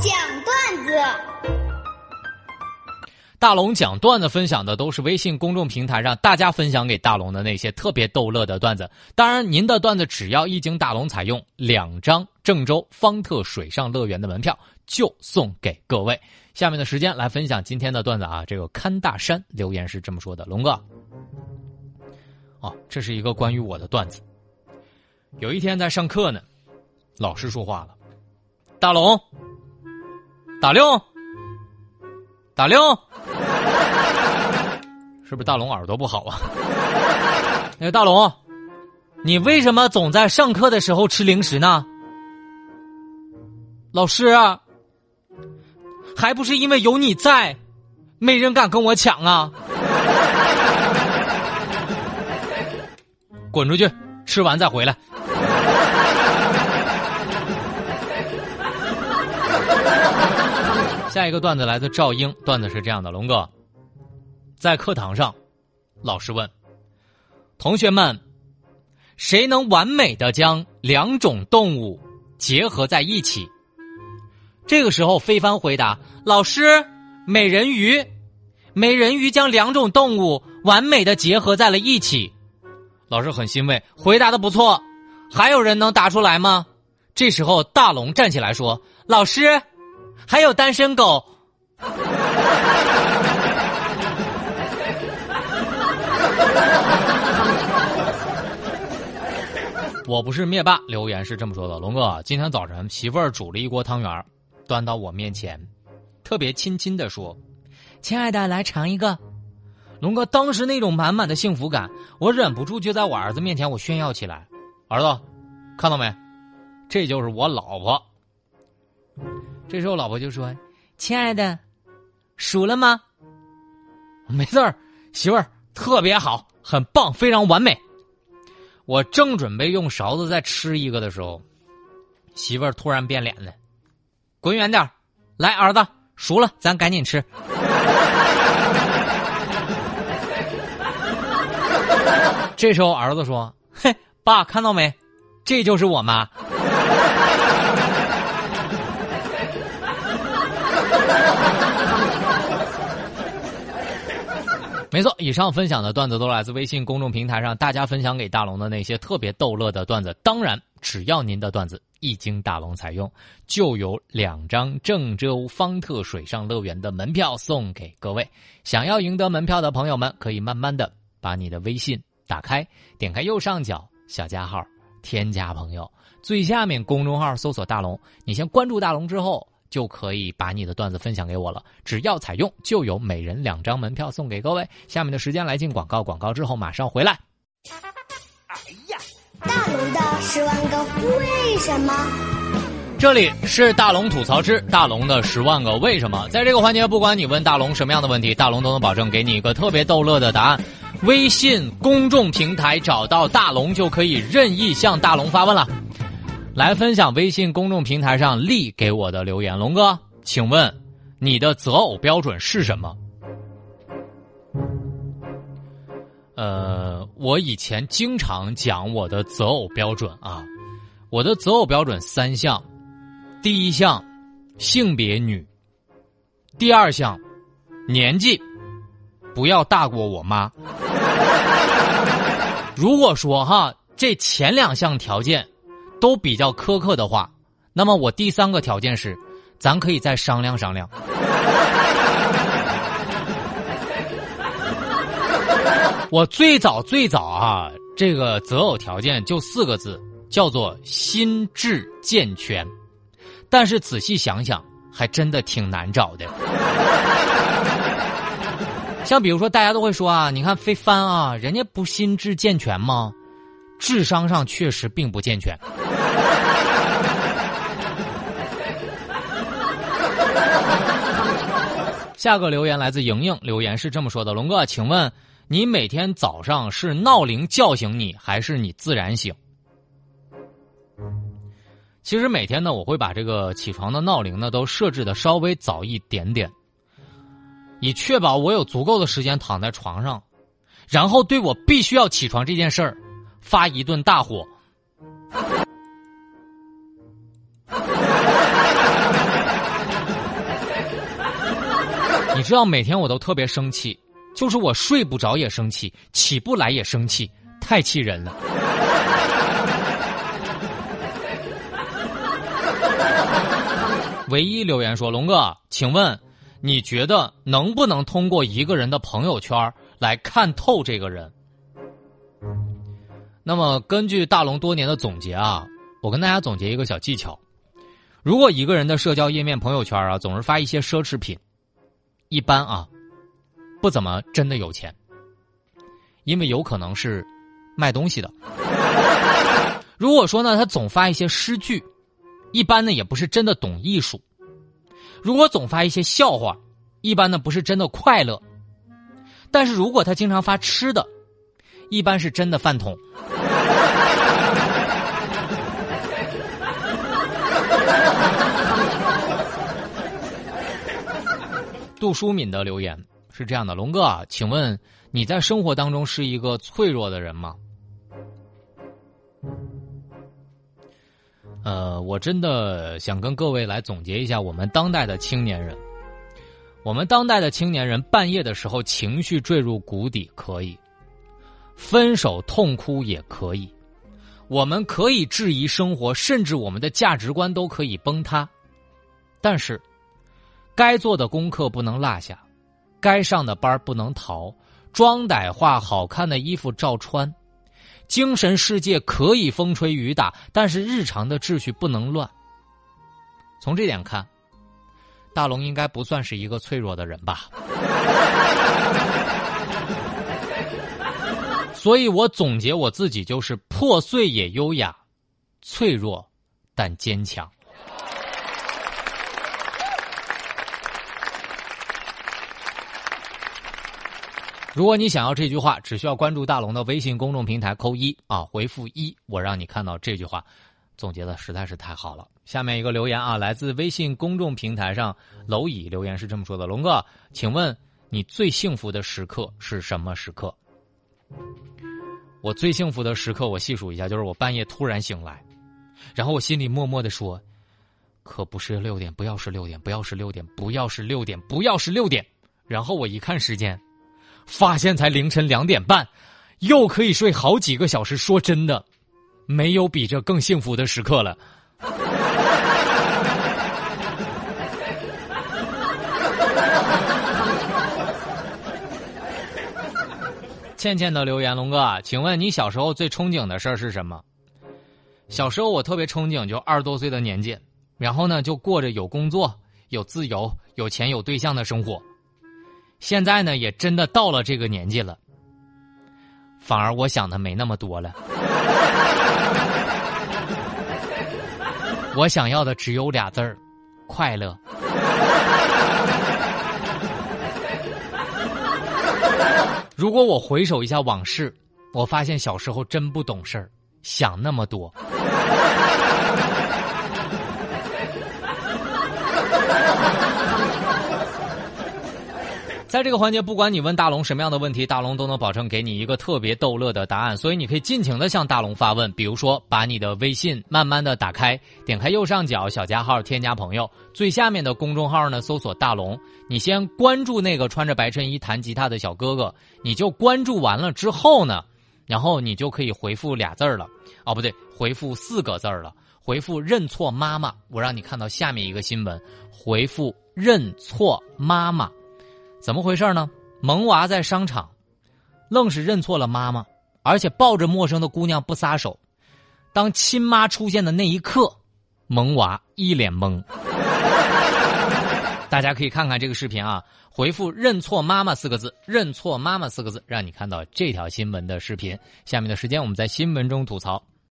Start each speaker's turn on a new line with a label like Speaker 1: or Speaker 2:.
Speaker 1: 讲段子。
Speaker 2: 大龙讲段子分享的都是微信公众平台上大家分享给大龙的那些特别逗乐的段子。当然，您的段子只要一经大龙采用，两张郑州方特水上乐园的门票就送给各位。下面的时间来分享今天的段子啊，这个看大山留言是这么说的：龙哥，哦，这是一个关于我的段子。有一天在上课呢，老师说话了：“大龙，打六，打六。”是不是大龙耳朵不好啊？那个大龙，你为什么总在上课的时候吃零食呢？老师，还不是因为有你在，没人敢跟我抢啊！滚出去，吃完再回来。下一个段子来自赵英，段子是这样的：龙哥，在课堂上，老师问同学们，谁能完美的将两种动物结合在一起？这个时候，飞帆回答：“老师，美人鱼，美人鱼将两种动物完美的结合在了一起。”老师很欣慰，回答的不错。还有人能答出来吗？这时候，大龙站起来说：“老师。”还有单身狗，我不是灭霸。留言是这么说的：龙哥，今天早晨媳妇儿煮了一锅汤圆，端到我面前，特别亲亲的说：“亲爱的，来尝一个。”龙哥当时那种满满的幸福感，我忍不住就在我儿子面前我炫耀起来：“儿子，看到没？这就是我老婆。”这时候，老婆就说：“亲爱的，熟了吗？”没事儿，媳妇儿特别好，很棒，非常完美。我正准备用勺子再吃一个的时候，媳妇儿突然变脸了：“滚远点儿来，儿子，熟了，咱赶紧吃。这时候，儿子说：“嘿，爸，看到没？这就是我妈。”没错，以上分享的段子都来自微信公众平台上大家分享给大龙的那些特别逗乐的段子。当然，只要您的段子一经大龙采用，就有两张郑州方特水上乐园的门票送给各位。想要赢得门票的朋友们，可以慢慢的把你的微信打开，点开右上角小加号，添加朋友，最下面公众号搜索大龙，你先关注大龙之后。就可以把你的段子分享给我了，只要采用，就有每人两张门票送给各位。下面的时间来进广告，广告之后马上回来。
Speaker 1: 哎呀，大龙的十万个为什么？
Speaker 2: 这里是大龙吐槽之大龙的十万个为什么。在这个环节，不管你问大龙什么样的问题，大龙都能保证给你一个特别逗乐的答案。微信公众平台找到大龙就可以任意向大龙发问了。来分享微信公众平台上丽给我的留言，龙哥，请问你的择偶标准是什么？呃，我以前经常讲我的择偶标准啊，我的择偶标准三项：第一项，性别女；第二项，年纪不要大过我妈。如果说哈，这前两项条件。都比较苛刻的话，那么我第三个条件是，咱可以再商量商量。我最早最早啊，这个择偶条件就四个字，叫做心智健全。但是仔细想想，还真的挺难找的。像比如说，大家都会说啊，你看飞帆啊，人家不心智健全吗？智商上确实并不健全。下个留言来自莹莹，留言是这么说的：“龙哥，请问你每天早上是闹铃叫醒你，还是你自然醒？”其实每天呢，我会把这个起床的闹铃呢都设置的稍微早一点点，以确保我有足够的时间躺在床上，然后对我必须要起床这件事儿发一顿大火。你知道每天我都特别生气，就是我睡不着也生气，起不来也生气，太气人了。唯一留言说：“龙哥，请问你觉得能不能通过一个人的朋友圈来看透这个人？”那么根据大龙多年的总结啊，我跟大家总结一个小技巧：如果一个人的社交页面朋友圈啊总是发一些奢侈品，一般啊不怎么真的有钱，因为有可能是卖东西的。如果说呢，他总发一些诗句。一般呢也不是真的懂艺术，如果总发一些笑话，一般呢不是真的快乐。但是如果他经常发吃的，一般是真的饭桶。杜淑敏的留言是这样的：龙哥啊，请问你在生活当中是一个脆弱的人吗？呃，我真的想跟各位来总结一下我们当代的青年人。我们当代的青年人半夜的时候情绪坠入谷底可以，分手痛哭也可以，我们可以质疑生活，甚至我们的价值观都可以崩塌。但是，该做的功课不能落下，该上的班不能逃，装歹化好看的衣服照穿。精神世界可以风吹雨打，但是日常的秩序不能乱。从这点看，大龙应该不算是一个脆弱的人吧？所以我总结我自己就是破碎也优雅，脆弱但坚强。如果你想要这句话，只需要关注大龙的微信公众平台，扣一啊，回复一，我让你看到这句话，总结的实在是太好了。下面一个留言啊，来自微信公众平台上蝼蚁留言是这么说的：龙哥，请问你最幸福的时刻是什么时刻？我最幸福的时刻，我细数一下，就是我半夜突然醒来，然后我心里默默的说，可不是六点，不要是六点，不要是六点，不要是六点，不要是六点，然后我一看时间。发现才凌晨两点半，又可以睡好几个小时。说真的，没有比这更幸福的时刻了。倩倩的留言，龙哥，请问你小时候最憧憬的事儿是什么？小时候我特别憧憬，就二十多岁的年纪，然后呢就过着有工作、有自由、有钱、有对象的生活。现在呢，也真的到了这个年纪了，反而我想的没那么多了。我想要的只有俩字儿：快乐。如果我回首一下往事，我发现小时候真不懂事儿，想那么多。在这个环节，不管你问大龙什么样的问题，大龙都能保证给你一个特别逗乐的答案。所以你可以尽情的向大龙发问，比如说把你的微信慢慢的打开，点开右上角小加号，添加朋友，最下面的公众号呢搜索大龙，你先关注那个穿着白衬衣弹吉他的小哥哥，你就关注完了之后呢，然后你就可以回复俩字儿了，哦不对，回复四个字儿了，回复认错妈妈。我让你看到下面一个新闻，回复认错妈妈。怎么回事呢？萌娃在商场，愣是认错了妈妈，而且抱着陌生的姑娘不撒手。当亲妈出现的那一刻，萌娃一脸懵。大家可以看看这个视频啊，回复“认错妈妈”四个字，“认错妈妈”四个字，让你看到这条新闻的视频。下面的时间，我们在新闻中吐槽。